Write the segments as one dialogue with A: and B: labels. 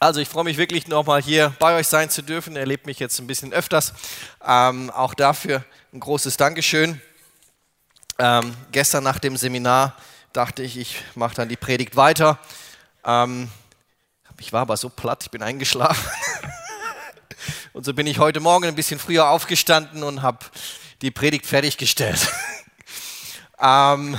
A: Also ich freue mich wirklich nochmal hier bei euch sein zu dürfen. Er erlebt mich jetzt ein bisschen öfters. Ähm, auch dafür ein großes Dankeschön. Ähm, gestern nach dem Seminar dachte ich, ich mache dann die Predigt weiter. Ähm, ich war aber so platt, ich bin eingeschlafen. und so bin ich heute Morgen ein bisschen früher aufgestanden und habe die Predigt fertiggestellt. ähm,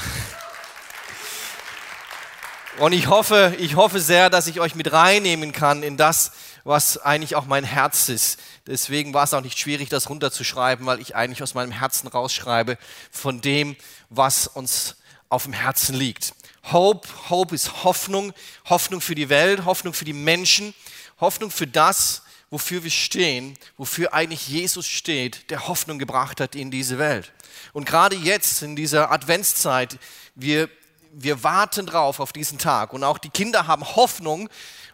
A: und ich hoffe, ich hoffe sehr, dass ich euch mit reinnehmen kann in das, was eigentlich auch mein Herz ist. Deswegen war es auch nicht schwierig, das runterzuschreiben, weil ich eigentlich aus meinem Herzen rausschreibe von dem, was uns auf dem Herzen liegt. Hope, Hope ist Hoffnung, Hoffnung für die Welt, Hoffnung für die Menschen, Hoffnung für das, wofür wir stehen, wofür eigentlich Jesus steht, der Hoffnung gebracht hat in diese Welt. Und gerade jetzt in dieser Adventszeit, wir wir warten drauf auf diesen Tag. Und auch die Kinder haben Hoffnung,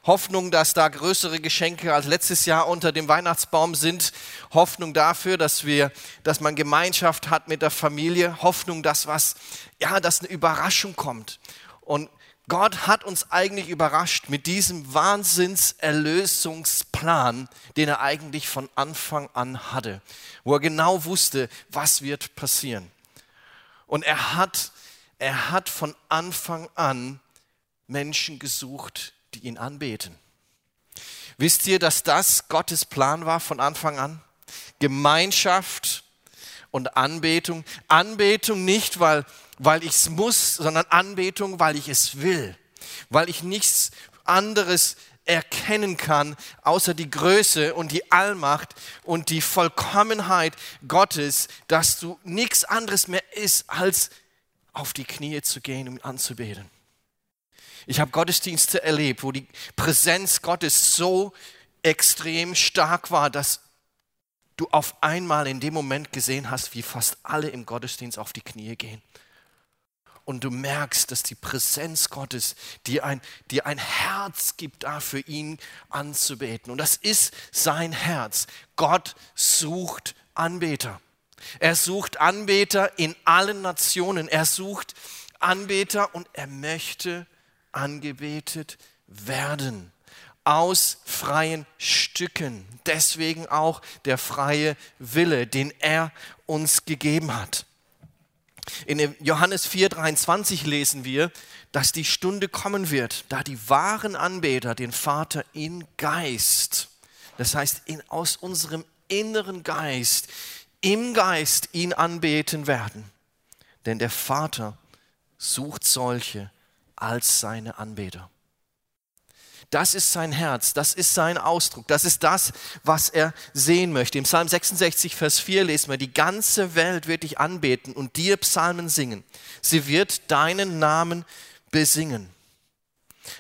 A: Hoffnung, dass da größere Geschenke als letztes Jahr unter dem Weihnachtsbaum sind. Hoffnung dafür, dass wir, dass man Gemeinschaft hat mit der Familie. Hoffnung, dass was, ja, dass eine Überraschung kommt. Und Gott hat uns eigentlich überrascht mit diesem Wahnsinnserlösungsplan, den er eigentlich von Anfang an hatte, wo er genau wusste, was wird passieren. Und er hat er hat von Anfang an Menschen gesucht, die ihn anbeten. Wisst ihr, dass das Gottes Plan war von Anfang an? Gemeinschaft und Anbetung. Anbetung nicht, weil, weil ich es muss, sondern Anbetung, weil ich es will. Weil ich nichts anderes erkennen kann, außer die Größe und die Allmacht und die Vollkommenheit Gottes, dass du nichts anderes mehr ist als auf die Knie zu gehen, um anzubeten. Ich habe Gottesdienste erlebt, wo die Präsenz Gottes so extrem stark war, dass du auf einmal in dem Moment gesehen hast, wie fast alle im Gottesdienst auf die Knie gehen. Und du merkst, dass die Präsenz Gottes dir ein, dir ein Herz gibt, dafür ihn anzubeten. Und das ist sein Herz. Gott sucht Anbeter. Er sucht Anbeter in allen Nationen. Er sucht Anbeter und er möchte angebetet werden aus freien Stücken. Deswegen auch der freie Wille, den er uns gegeben hat. In Johannes 4:23 lesen wir, dass die Stunde kommen wird, da die wahren Anbeter den Vater in Geist, das heißt in, aus unserem inneren Geist, im Geist ihn anbeten werden. Denn der Vater sucht solche als seine Anbeter. Das ist sein Herz, das ist sein Ausdruck, das ist das, was er sehen möchte. Im Psalm 66, Vers 4 lesen wir, die ganze Welt wird dich anbeten und dir Psalmen singen. Sie wird deinen Namen besingen.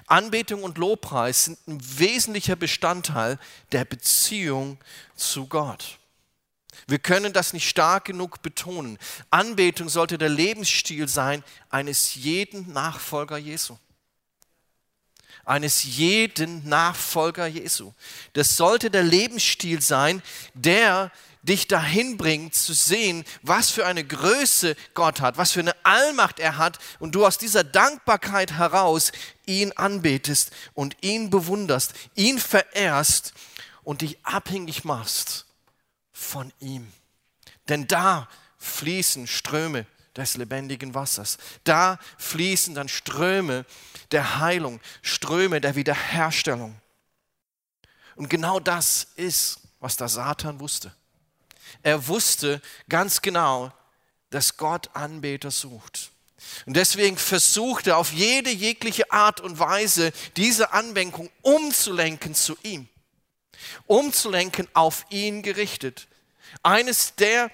A: Anbetung und Lobpreis sind ein wesentlicher Bestandteil der Beziehung zu Gott. Wir können das nicht stark genug betonen. Anbetung sollte der Lebensstil sein eines jeden Nachfolger Jesu. Eines jeden Nachfolger Jesu. Das sollte der Lebensstil sein, der dich dahin bringt zu sehen, was für eine Größe Gott hat, was für eine Allmacht er hat und du aus dieser Dankbarkeit heraus ihn anbetest und ihn bewunderst, ihn verehrst und dich abhängig machst von ihm. Denn da fließen Ströme des lebendigen Wassers. Da fließen dann Ströme der Heilung, Ströme der Wiederherstellung. Und genau das ist, was der Satan wusste. Er wusste ganz genau, dass Gott Anbeter sucht. Und deswegen versucht er auf jede jegliche Art und Weise diese Anwendung umzulenken zu ihm umzulenken auf ihn gerichtet. Eines der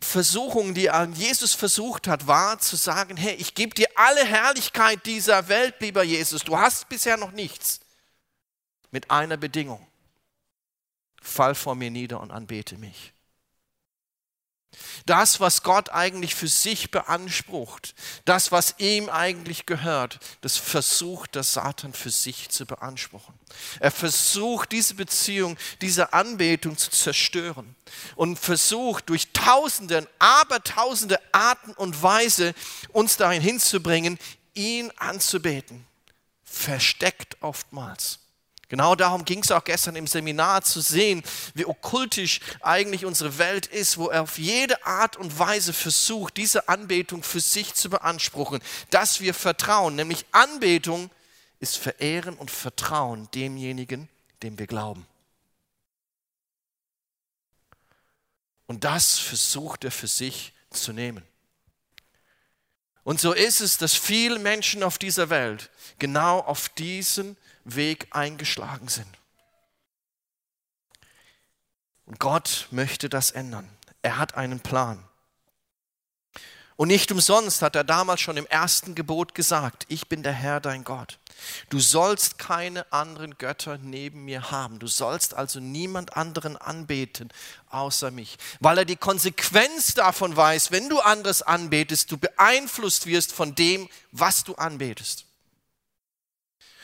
A: Versuchungen, die Jesus versucht hat, war zu sagen, hey, ich gebe dir alle Herrlichkeit dieser Welt, lieber Jesus. Du hast bisher noch nichts. Mit einer Bedingung. Fall vor mir nieder und anbete mich. Das, was Gott eigentlich für sich beansprucht, das, was ihm eigentlich gehört, das versucht der Satan für sich zu beanspruchen. Er versucht diese Beziehung, diese Anbetung zu zerstören und versucht durch tausende, abertausende Arten und Weise uns dahin hinzubringen, ihn anzubeten. Versteckt oftmals, Genau darum ging es auch gestern im Seminar zu sehen, wie okkultisch eigentlich unsere Welt ist, wo er auf jede Art und Weise versucht, diese Anbetung für sich zu beanspruchen, dass wir vertrauen. Nämlich Anbetung ist Verehren und Vertrauen demjenigen, dem wir glauben. Und das versucht er für sich zu nehmen. Und so ist es, dass viele Menschen auf dieser Welt genau auf diesen Weg eingeschlagen sind. Und Gott möchte das ändern. Er hat einen Plan. Und nicht umsonst hat er damals schon im ersten Gebot gesagt, ich bin der Herr dein Gott. Du sollst keine anderen Götter neben mir haben. Du sollst also niemand anderen anbeten außer mich. Weil er die Konsequenz davon weiß, wenn du anderes anbetest, du beeinflusst wirst von dem, was du anbetest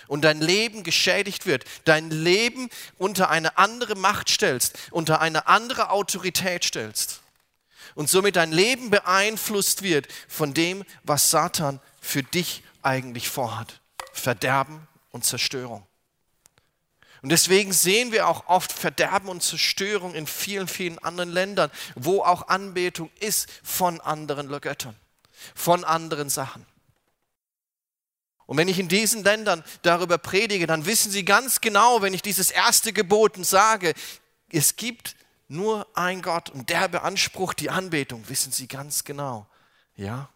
A: und dein Leben geschädigt wird, dein Leben unter eine andere Macht stellst, unter eine andere Autorität stellst und somit dein Leben beeinflusst wird von dem, was Satan für dich eigentlich vorhat. Verderben und Zerstörung. Und deswegen sehen wir auch oft Verderben und Zerstörung in vielen, vielen anderen Ländern, wo auch Anbetung ist von anderen Göttern, von anderen Sachen. Und wenn ich in diesen Ländern darüber predige, dann wissen sie ganz genau, wenn ich dieses erste Gebot sage, es gibt nur ein Gott und der beansprucht die Anbetung, wissen sie ganz genau. Ja,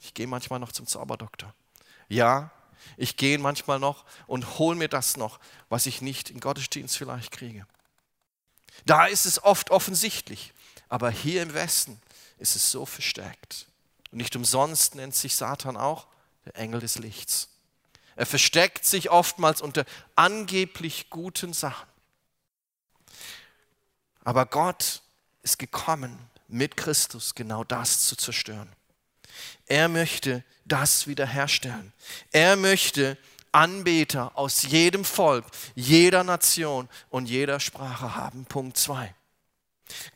A: ich gehe manchmal noch zum Zauberdoktor. Ja, ich gehe manchmal noch und hole mir das noch, was ich nicht im Gottesdienst vielleicht kriege. Da ist es oft offensichtlich, aber hier im Westen ist es so verstärkt. Und nicht umsonst nennt sich Satan auch der Engel des Lichts. Er versteckt sich oftmals unter angeblich guten Sachen. Aber Gott ist gekommen, mit Christus genau das zu zerstören. Er möchte das wiederherstellen. Er möchte Anbeter aus jedem Volk, jeder Nation und jeder Sprache haben. Punkt 2.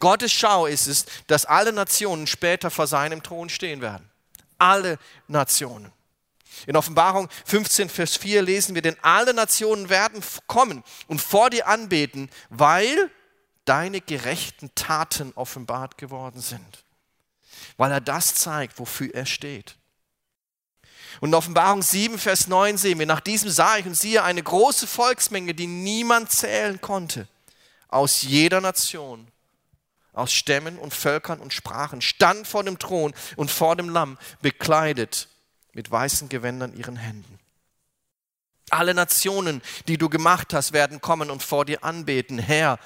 A: Gottes Schau ist es, dass alle Nationen später vor seinem Thron stehen werden. Alle Nationen. In Offenbarung 15, Vers 4 lesen wir, denn alle Nationen werden kommen und vor dir anbeten, weil deine gerechten Taten offenbart geworden sind. Weil er das zeigt, wofür er steht. Und in Offenbarung 7, Vers 9 sehen wir, nach diesem sah ich und siehe eine große Volksmenge, die niemand zählen konnte, aus jeder Nation, aus Stämmen und Völkern und Sprachen, stand vor dem Thron und vor dem Lamm, bekleidet mit weißen Gewändern ihren Händen. Alle Nationen, die du gemacht hast, werden kommen und vor dir anbeten, Herr,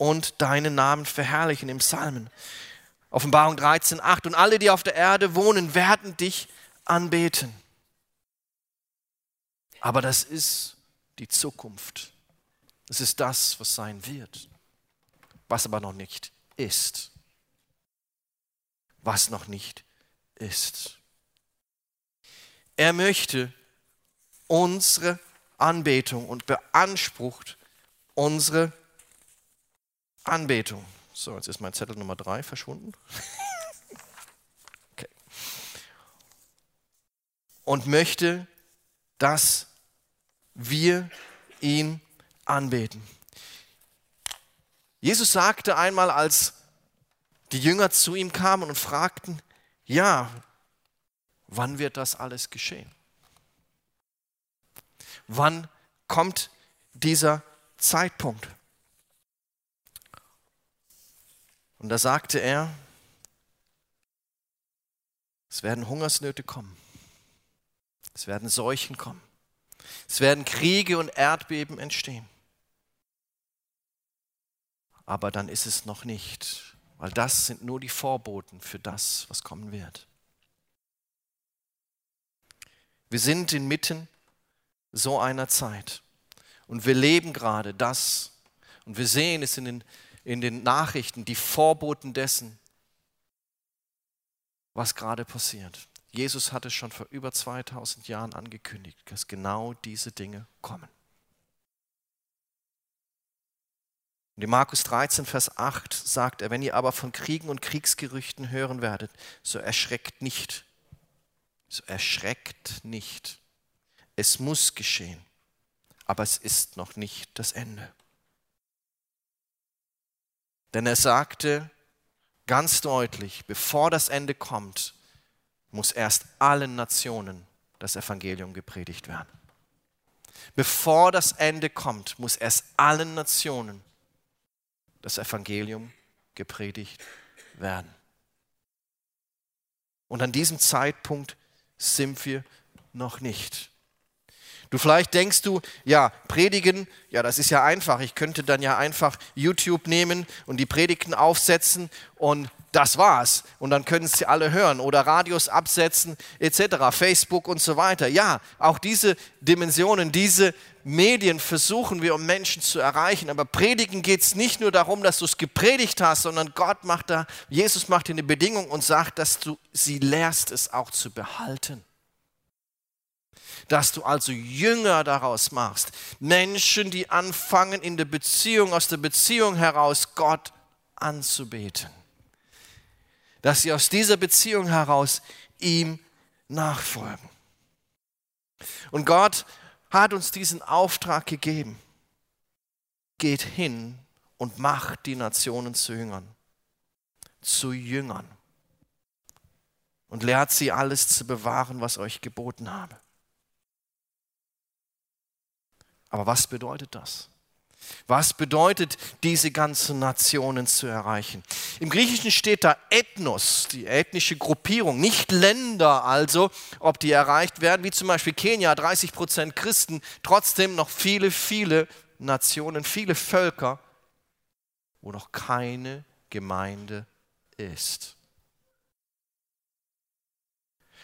A: und deinen Namen verherrlichen im Psalmen. Offenbarung 13, 8. Und alle, die auf der Erde wohnen, werden dich anbeten. Aber das ist die Zukunft. Das ist das, was sein wird. Was aber noch nicht ist. Was noch nicht ist. Er möchte unsere Anbetung und beansprucht unsere Anbetung. So, jetzt ist mein Zettel Nummer drei verschwunden. okay. Und möchte, dass wir ihn anbeten. Jesus sagte einmal, als die Jünger zu ihm kamen und fragten, ja, Wann wird das alles geschehen? Wann kommt dieser Zeitpunkt? Und da sagte er, es werden Hungersnöte kommen, es werden Seuchen kommen, es werden Kriege und Erdbeben entstehen. Aber dann ist es noch nicht, weil das sind nur die Vorboten für das, was kommen wird. Wir sind inmitten so einer Zeit. Und wir leben gerade das. Und wir sehen es in den, in den Nachrichten, die Vorboten dessen, was gerade passiert. Jesus hatte schon vor über 2000 Jahren angekündigt, dass genau diese Dinge kommen. Und in Markus 13, Vers 8 sagt er, wenn ihr aber von Kriegen und Kriegsgerüchten hören werdet, so erschreckt nicht, so erschreckt nicht. Es muss geschehen. aber es ist noch nicht das Ende. Denn er sagte ganz deutlich, bevor das Ende kommt, muss erst allen Nationen das Evangelium gepredigt werden. Bevor das Ende kommt, muss erst allen Nationen das Evangelium gepredigt werden. Und an diesem Zeitpunkt sind wir noch nicht. Du vielleicht denkst du, ja, predigen, ja, das ist ja einfach. Ich könnte dann ja einfach YouTube nehmen und die Predigten aufsetzen und das war's. Und dann können sie alle hören oder Radios absetzen etc., Facebook und so weiter. Ja, auch diese Dimensionen, diese Medien versuchen wir, um Menschen zu erreichen. Aber predigen geht es nicht nur darum, dass du es gepredigt hast, sondern Gott macht da, Jesus macht dir eine Bedingung und sagt, dass du sie lehrst, es auch zu behalten dass du also Jünger daraus machst. Menschen, die anfangen in der Beziehung, aus der Beziehung heraus Gott anzubeten. Dass sie aus dieser Beziehung heraus ihm nachfolgen. Und Gott hat uns diesen Auftrag gegeben. Geht hin und macht die Nationen zu Jüngern. Zu Jüngern. Und lehrt sie alles zu bewahren, was euch geboten habe. Aber was bedeutet das? Was bedeutet, diese ganzen Nationen zu erreichen? Im Griechischen steht da Ethnos, die ethnische Gruppierung, nicht Länder also, ob die erreicht werden, wie zum Beispiel Kenia, 30 Prozent Christen, trotzdem noch viele, viele Nationen, viele Völker, wo noch keine Gemeinde ist.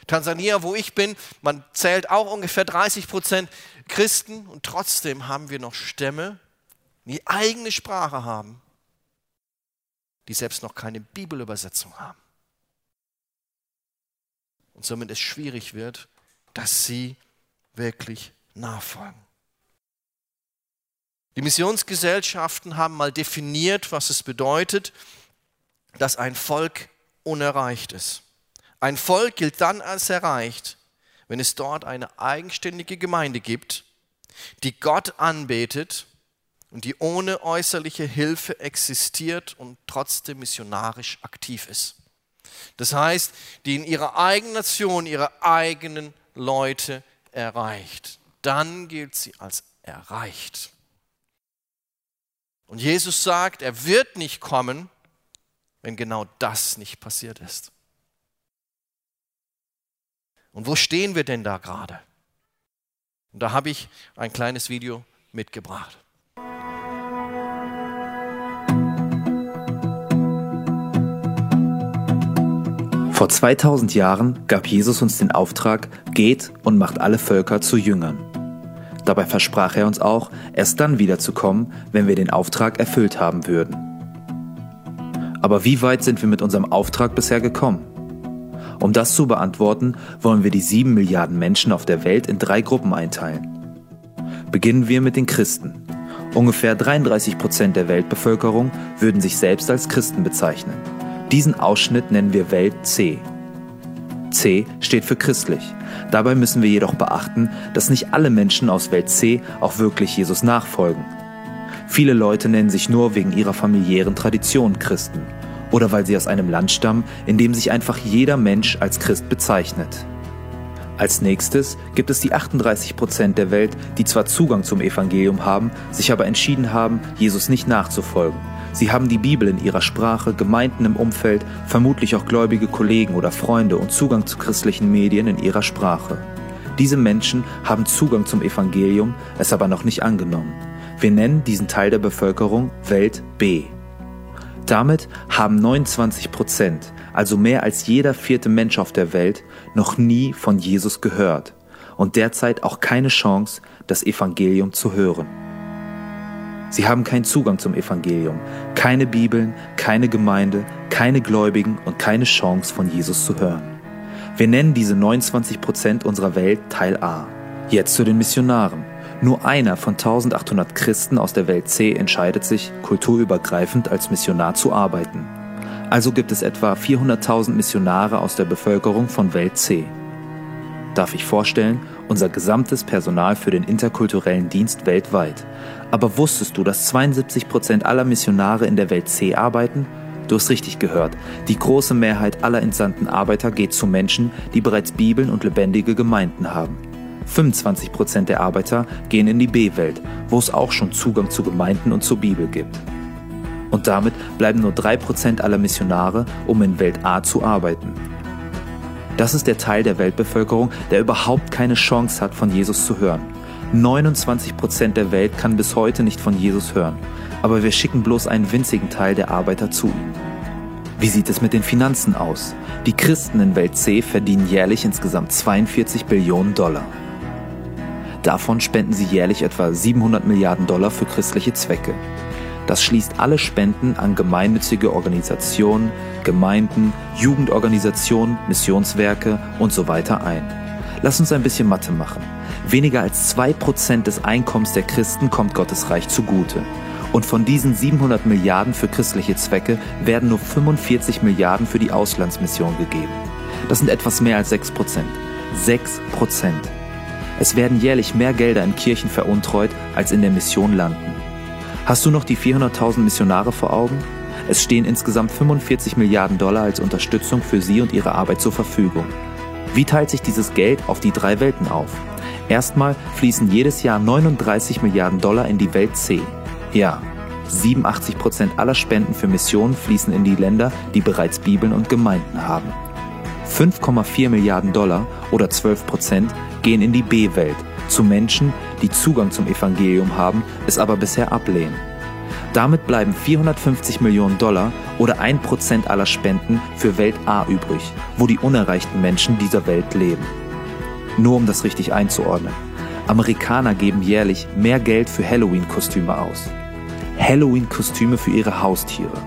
A: Tansania, wo ich bin, man zählt auch ungefähr 30 Prozent Christen und trotzdem haben wir noch Stämme, die eigene Sprache haben, die selbst noch keine Bibelübersetzung haben. Und somit es schwierig wird, dass sie wirklich nachfolgen. Die Missionsgesellschaften haben mal definiert, was es bedeutet, dass ein Volk unerreicht ist. Ein Volk gilt dann als erreicht, wenn es dort eine eigenständige Gemeinde gibt, die Gott anbetet und die ohne äußerliche Hilfe existiert und trotzdem missionarisch aktiv ist. Das heißt, die in ihrer eigenen Nation ihre eigenen Leute erreicht. Dann gilt sie als erreicht. Und Jesus sagt, er wird nicht kommen, wenn genau das nicht passiert ist. Und wo stehen wir denn da gerade? Und da habe ich ein kleines Video mitgebracht.
B: Vor 2000 Jahren gab Jesus uns den Auftrag, geht und macht alle Völker zu Jüngern. Dabei versprach er uns auch, erst dann wiederzukommen, wenn wir den Auftrag erfüllt haben würden. Aber wie weit sind wir mit unserem Auftrag bisher gekommen? Um das zu beantworten, wollen wir die sieben Milliarden Menschen auf der Welt in drei Gruppen einteilen. Beginnen wir mit den Christen. Ungefähr 33 Prozent der Weltbevölkerung würden sich selbst als Christen bezeichnen. Diesen Ausschnitt nennen wir Welt C. C steht für christlich. Dabei müssen wir jedoch beachten, dass nicht alle Menschen aus Welt C auch wirklich Jesus nachfolgen. Viele Leute nennen sich nur wegen ihrer familiären Tradition Christen oder weil sie aus einem Land stammen, in dem sich einfach jeder Mensch als Christ bezeichnet. Als nächstes gibt es die 38 Prozent der Welt, die zwar Zugang zum Evangelium haben, sich aber entschieden haben, Jesus nicht nachzufolgen. Sie haben die Bibel in ihrer Sprache, Gemeinden im Umfeld, vermutlich auch gläubige Kollegen oder Freunde und Zugang zu christlichen Medien in ihrer Sprache. Diese Menschen haben Zugang zum Evangelium, es aber noch nicht angenommen. Wir nennen diesen Teil der Bevölkerung Welt B. Damit haben 29 Prozent, also mehr als jeder vierte Mensch auf der Welt, noch nie von Jesus gehört und derzeit auch keine Chance, das Evangelium zu hören. Sie haben keinen Zugang zum Evangelium, keine Bibeln, keine Gemeinde, keine Gläubigen und keine Chance von Jesus zu hören. Wir nennen diese 29 Prozent unserer Welt Teil A. Jetzt zu den Missionaren. Nur einer von 1800 Christen aus der Welt C entscheidet sich, kulturübergreifend als Missionar zu arbeiten. Also gibt es etwa 400.000 Missionare aus der Bevölkerung von Welt C. darf ich vorstellen, unser gesamtes Personal für den interkulturellen Dienst weltweit. Aber wusstest du, dass 72 Prozent aller Missionare in der Welt C arbeiten? Du hast richtig gehört. Die große Mehrheit aller entsandten Arbeiter geht zu Menschen, die bereits Bibeln und lebendige Gemeinden haben. 25 Prozent der Arbeiter gehen in die B-Welt, wo es auch schon Zugang zu Gemeinden und zur Bibel gibt. Und damit bleiben nur 3 Prozent aller Missionare, um in Welt A zu arbeiten. Das ist der Teil der Weltbevölkerung, der überhaupt keine Chance hat, von Jesus zu hören. 29 Prozent der Welt kann bis heute nicht von Jesus hören, aber wir schicken bloß einen winzigen Teil der Arbeiter zu ihm. Wie sieht es mit den Finanzen aus? Die Christen in Welt C verdienen jährlich insgesamt 42 Billionen Dollar. Davon spenden sie jährlich etwa 700 Milliarden Dollar für christliche Zwecke. Das schließt alle Spenden an gemeinnützige Organisationen, Gemeinden, Jugendorganisationen, Missionswerke und so weiter ein. Lass uns ein bisschen Mathe machen. Weniger als 2% des Einkommens der Christen kommt Gottes Reich zugute. Und von diesen 700 Milliarden für christliche Zwecke werden nur 45 Milliarden für die Auslandsmission gegeben. Das sind etwas mehr als 6%. 6%. Es werden jährlich mehr Gelder in Kirchen veruntreut, als in der Mission landen. Hast du noch die 400.000 Missionare vor Augen? Es stehen insgesamt 45 Milliarden Dollar als Unterstützung für sie und ihre Arbeit zur Verfügung. Wie teilt sich dieses Geld auf die drei Welten auf? Erstmal fließen jedes Jahr 39 Milliarden Dollar in die Welt C. Ja, 87 Prozent aller Spenden für Missionen fließen in die Länder, die bereits Bibeln und Gemeinden haben. 5,4 Milliarden Dollar oder 12 Prozent gehen in die B-Welt, zu Menschen, die Zugang zum Evangelium haben, es aber bisher ablehnen. Damit bleiben 450 Millionen Dollar oder 1% aller Spenden für Welt A übrig, wo die unerreichten Menschen dieser Welt leben. Nur um das richtig einzuordnen. Amerikaner geben jährlich mehr Geld für Halloween-Kostüme aus. Halloween-Kostüme für ihre Haustiere.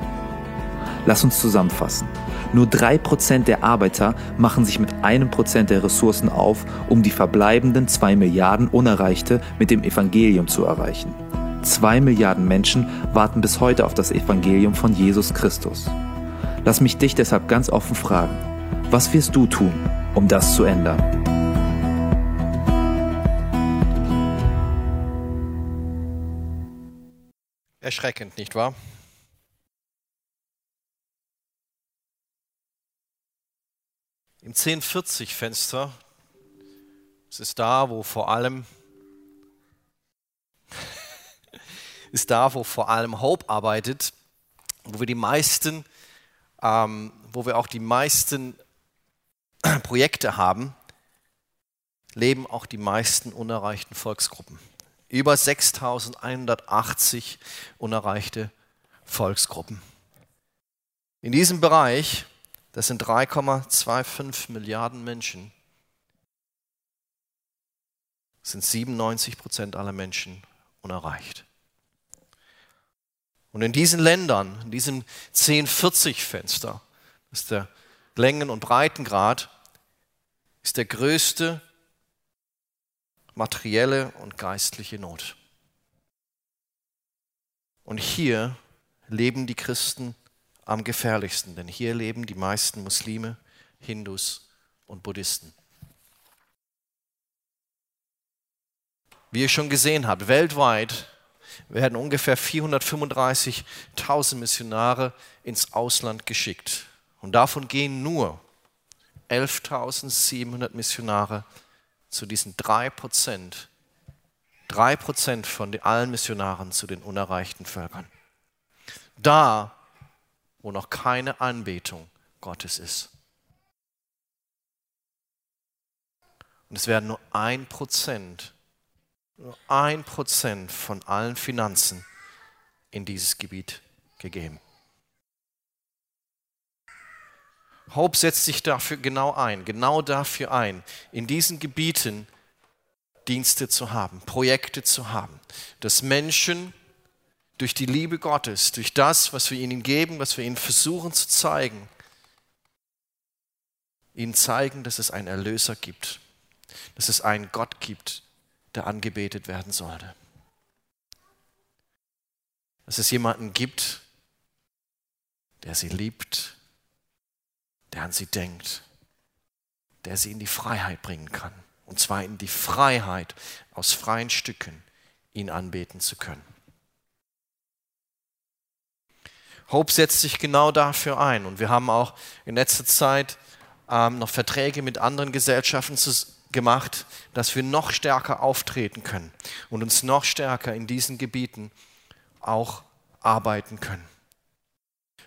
B: Lass uns zusammenfassen. Nur 3% der Arbeiter machen sich mit einem Prozent der Ressourcen auf, um die verbleibenden 2 Milliarden Unerreichte mit dem Evangelium zu erreichen. 2 Milliarden Menschen warten bis heute auf das Evangelium von Jesus Christus. Lass mich dich deshalb ganz offen fragen, was wirst du tun, um das zu ändern?
A: Erschreckend, nicht wahr? Im 1040-Fenster, es ist da, wo vor allem ist da, wo vor allem Hope arbeitet, wo wir die meisten, ähm, wo wir auch die meisten Projekte haben, leben auch die meisten unerreichten Volksgruppen. Über 6180 unerreichte Volksgruppen. In diesem Bereich das sind 3,25 Milliarden Menschen. Das sind 97 Prozent aller Menschen unerreicht. Und in diesen Ländern, in diesem 1040-Fenster, das ist der Längen- und Breitengrad, ist der größte materielle und geistliche Not. Und hier leben die Christen am gefährlichsten, denn hier leben die meisten Muslime, Hindus und Buddhisten. Wie ihr schon gesehen habt, weltweit werden ungefähr 435.000 Missionare ins Ausland geschickt. Und davon gehen nur 11.700 Missionare zu diesen 3 Prozent, 3 Prozent von allen Missionaren zu den unerreichten Völkern. Da wo noch keine Anbetung Gottes ist. Und es werden nur ein Prozent, nur ein Prozent von allen Finanzen in dieses Gebiet gegeben. Hope setzt sich dafür genau ein, genau dafür ein, in diesen Gebieten Dienste zu haben, Projekte zu haben, dass Menschen durch die Liebe Gottes, durch das, was wir ihnen geben, was wir ihnen versuchen zu zeigen, ihnen zeigen, dass es einen Erlöser gibt, dass es einen Gott gibt, der angebetet werden sollte. Dass es jemanden gibt, der sie liebt, der an sie denkt, der sie in die Freiheit bringen kann. Und zwar in die Freiheit, aus freien Stücken ihn anbeten zu können. Hope setzt sich genau dafür ein. Und wir haben auch in letzter Zeit ähm, noch Verträge mit anderen Gesellschaften gemacht, dass wir noch stärker auftreten können und uns noch stärker in diesen Gebieten auch arbeiten können.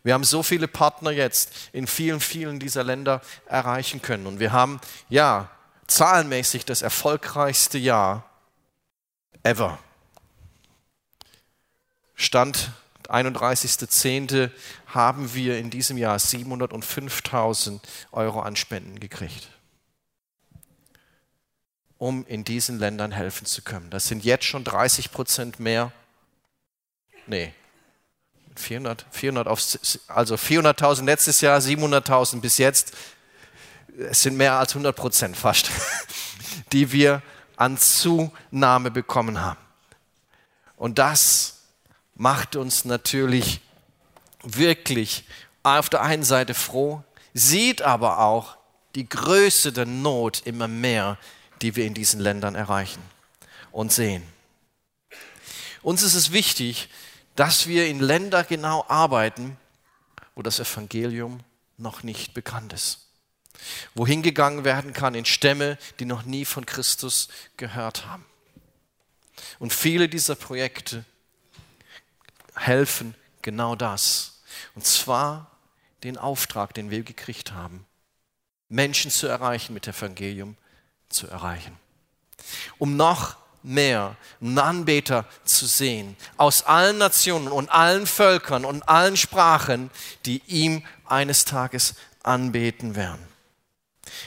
A: Wir haben so viele Partner jetzt in vielen, vielen dieser Länder erreichen können. Und wir haben, ja, zahlenmäßig das erfolgreichste Jahr ever. Stand 31.10. haben wir in diesem Jahr 705.000 Euro an Spenden gekriegt, um in diesen Ländern helfen zu können. Das sind jetzt schon 30 Prozent mehr. Nee, 400, 400 auf, also 400.000 letztes Jahr, 700.000 bis jetzt. Es sind mehr als 100 Prozent fast, die wir an Zunahme bekommen haben. Und das macht uns natürlich wirklich auf der einen Seite froh, sieht aber auch die Größe der Not immer mehr, die wir in diesen Ländern erreichen und sehen. Uns ist es wichtig, dass wir in Länder genau arbeiten, wo das Evangelium noch nicht bekannt ist. Wohin gegangen werden kann in Stämme, die noch nie von Christus gehört haben. Und viele dieser Projekte helfen genau das. Und zwar den Auftrag, den wir gekriegt haben, Menschen zu erreichen, mit Evangelium zu erreichen. Um noch mehr Anbeter zu sehen, aus allen Nationen und allen Völkern und allen Sprachen, die ihm eines Tages anbeten werden.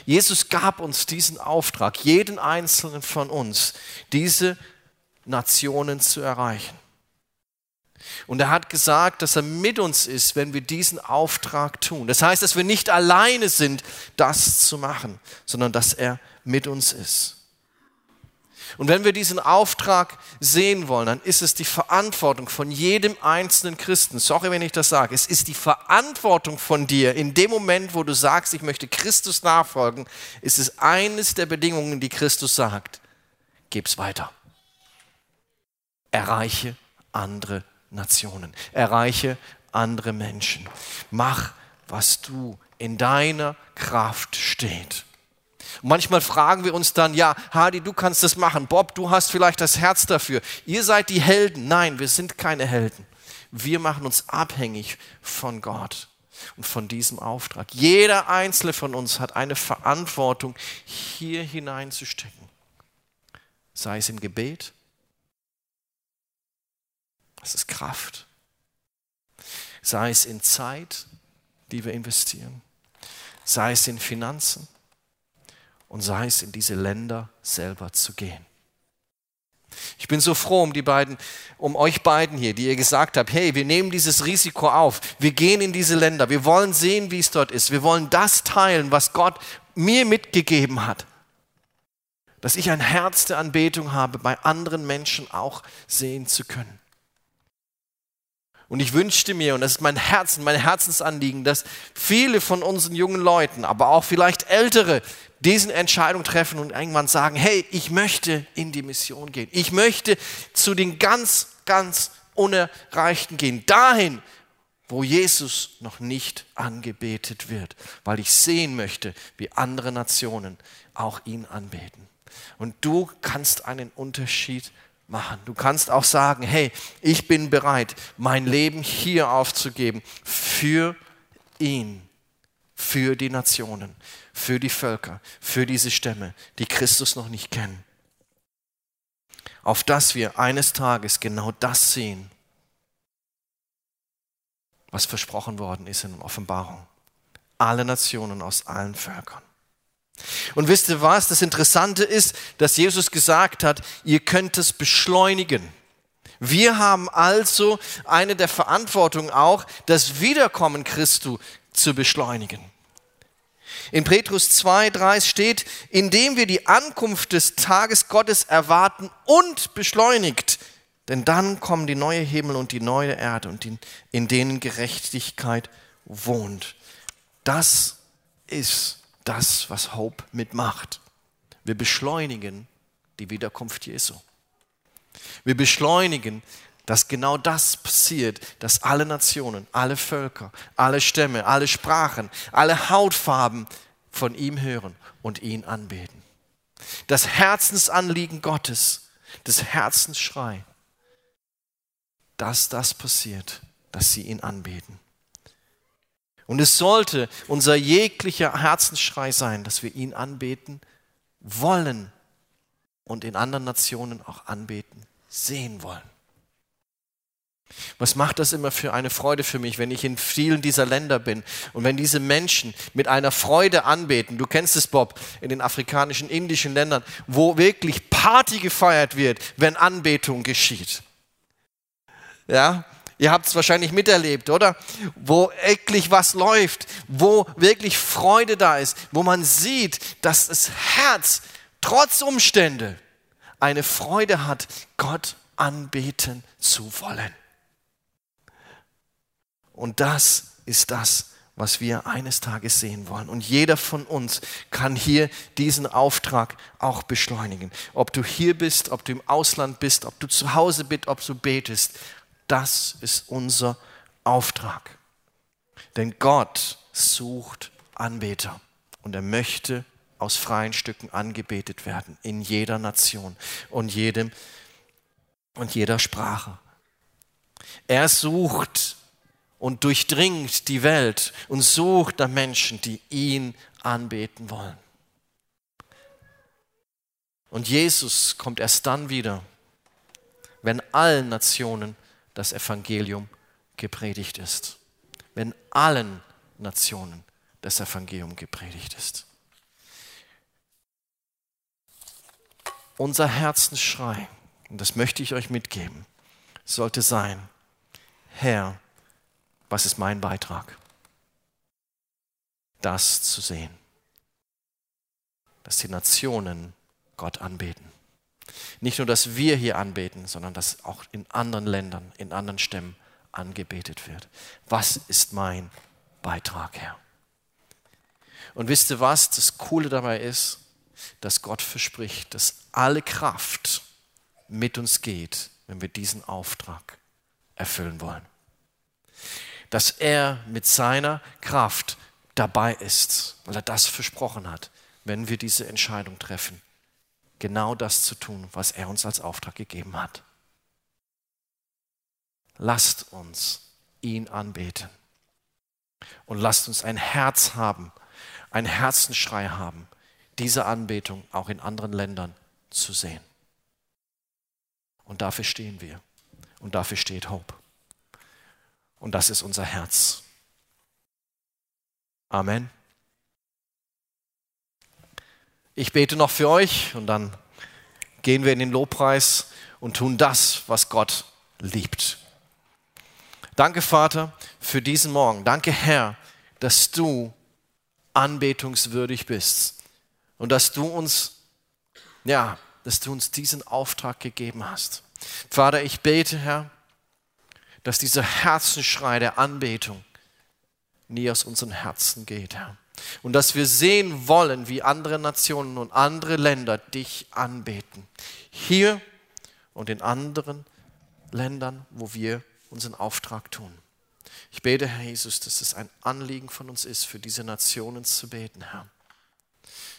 A: Jesus gab uns diesen Auftrag, jeden einzelnen von uns, diese Nationen zu erreichen. Und er hat gesagt, dass er mit uns ist, wenn wir diesen Auftrag tun. Das heißt, dass wir nicht alleine sind, das zu machen, sondern dass er mit uns ist. Und wenn wir diesen Auftrag sehen wollen, dann ist es die Verantwortung von jedem einzelnen Christen. Sorry, wenn ich das sage. Es ist die Verantwortung von dir. In dem Moment, wo du sagst, ich möchte Christus nachfolgen, ist es eines der Bedingungen, die Christus sagt. Gib's weiter. Erreiche andere Nationen. Erreiche andere Menschen. Mach, was du in deiner Kraft steht. Und manchmal fragen wir uns dann, ja, Hadi, du kannst das machen. Bob, du hast vielleicht das Herz dafür. Ihr seid die Helden. Nein, wir sind keine Helden. Wir machen uns abhängig von Gott und von diesem Auftrag. Jeder einzelne von uns hat eine Verantwortung, hier hineinzustecken. Sei es im Gebet, das ist Kraft. Sei es in Zeit, die wir investieren, sei es in Finanzen und sei es in diese Länder selber zu gehen. Ich bin so froh um die beiden, um euch beiden hier, die ihr gesagt habt, hey, wir nehmen dieses Risiko auf. Wir gehen in diese Länder. Wir wollen sehen, wie es dort ist. Wir wollen das teilen, was Gott mir mitgegeben hat. Dass ich ein Herz der Anbetung habe, bei anderen Menschen auch sehen zu können. Und ich wünschte mir, und das ist mein Herzen, mein Herzensanliegen, dass viele von unseren jungen Leuten, aber auch vielleicht Ältere, diesen Entscheidung treffen und irgendwann sagen, hey, ich möchte in die Mission gehen. Ich möchte zu den ganz, ganz Unerreichten gehen. Dahin, wo Jesus noch nicht angebetet wird, weil ich sehen möchte, wie andere Nationen auch ihn anbeten. Und du kannst einen Unterschied machen. Du kannst auch sagen, hey, ich bin bereit, mein Leben hier aufzugeben für ihn, für die Nationen, für die Völker, für diese Stämme, die Christus noch nicht kennen. Auf dass wir eines Tages genau das sehen, was versprochen worden ist in Offenbarung. Alle Nationen aus allen Völkern. Und wisst ihr was? Das Interessante ist, dass Jesus gesagt hat, ihr könnt es beschleunigen. Wir haben also eine der Verantwortung auch, das Wiederkommen Christu zu beschleunigen. In Petrus 2, 3 steht, indem wir die Ankunft des Tages Gottes erwarten und beschleunigt, denn dann kommen die neue Himmel und die neue Erde und in denen Gerechtigkeit wohnt. Das ist das, was Hope mitmacht. Wir beschleunigen die Wiederkunft Jesu. Wir beschleunigen, dass genau das passiert, dass alle Nationen, alle Völker, alle Stämme, alle Sprachen, alle Hautfarben von ihm hören und ihn anbeten. Das Herzensanliegen Gottes, das Herzensschrei, dass das passiert, dass sie ihn anbeten. Und es sollte unser jeglicher Herzensschrei sein, dass wir ihn anbeten wollen und in anderen Nationen auch anbeten sehen wollen. Was macht das immer für eine Freude für mich, wenn ich in vielen dieser Länder bin und wenn diese Menschen mit einer Freude anbeten? Du kennst es, Bob, in den afrikanischen, indischen Ländern, wo wirklich Party gefeiert wird, wenn Anbetung geschieht. Ja, ihr habt es wahrscheinlich miterlebt, oder? Wo wirklich was läuft, wo wirklich Freude da ist, wo man sieht, dass das Herz trotz Umstände eine Freude hat, Gott anbeten zu wollen. Und das ist das, was wir eines Tages sehen wollen. Und jeder von uns kann hier diesen Auftrag auch beschleunigen. Ob du hier bist, ob du im Ausland bist, ob du zu Hause bist, ob du betest, das ist unser Auftrag. Denn Gott sucht Anbeter und er möchte aus freien Stücken angebetet werden in jeder Nation und jedem und jeder Sprache. Er sucht und durchdringt die Welt und sucht nach Menschen, die ihn anbeten wollen. Und Jesus kommt erst dann wieder, wenn allen Nationen das Evangelium gepredigt ist. Wenn allen Nationen das Evangelium gepredigt ist. Unser Herzensschrei, und das möchte ich euch mitgeben, sollte sein, Herr, was ist mein Beitrag? Das zu sehen, dass die Nationen Gott anbeten. Nicht nur, dass wir hier anbeten, sondern dass auch in anderen Ländern, in anderen Stämmen angebetet wird. Was ist mein Beitrag, Herr? Und wisst ihr was? Das Coole dabei ist, dass Gott verspricht, dass alle Kraft mit uns geht, wenn wir diesen Auftrag erfüllen wollen dass er mit seiner Kraft dabei ist, weil er das versprochen hat, wenn wir diese Entscheidung treffen, genau das zu tun, was er uns als Auftrag gegeben hat. Lasst uns ihn anbeten und lasst uns ein Herz haben, ein Herzensschrei haben, diese Anbetung auch in anderen Ländern zu sehen. Und dafür stehen wir und dafür steht Hope. Und das ist unser Herz. Amen. Ich bete noch für euch und dann gehen wir in den Lobpreis und tun das, was Gott liebt. Danke, Vater, für diesen Morgen. Danke, Herr, dass du anbetungswürdig bist und dass du uns, ja, dass du uns diesen Auftrag gegeben hast. Vater, ich bete, Herr, dass dieser Herzensschrei der Anbetung nie aus unseren Herzen geht, Herr. Und dass wir sehen wollen, wie andere Nationen und andere Länder dich anbeten. Hier und in anderen Ländern, wo wir unseren Auftrag tun. Ich bete, Herr Jesus, dass es ein Anliegen von uns ist, für diese Nationen zu beten, Herr.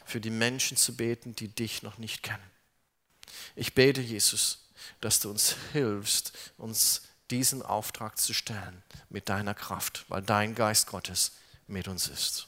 A: Für die Menschen zu beten, die dich noch nicht kennen. Ich bete, Jesus, dass du uns hilfst, uns diesen Auftrag zu stellen mit deiner Kraft, weil dein Geist Gottes mit uns ist.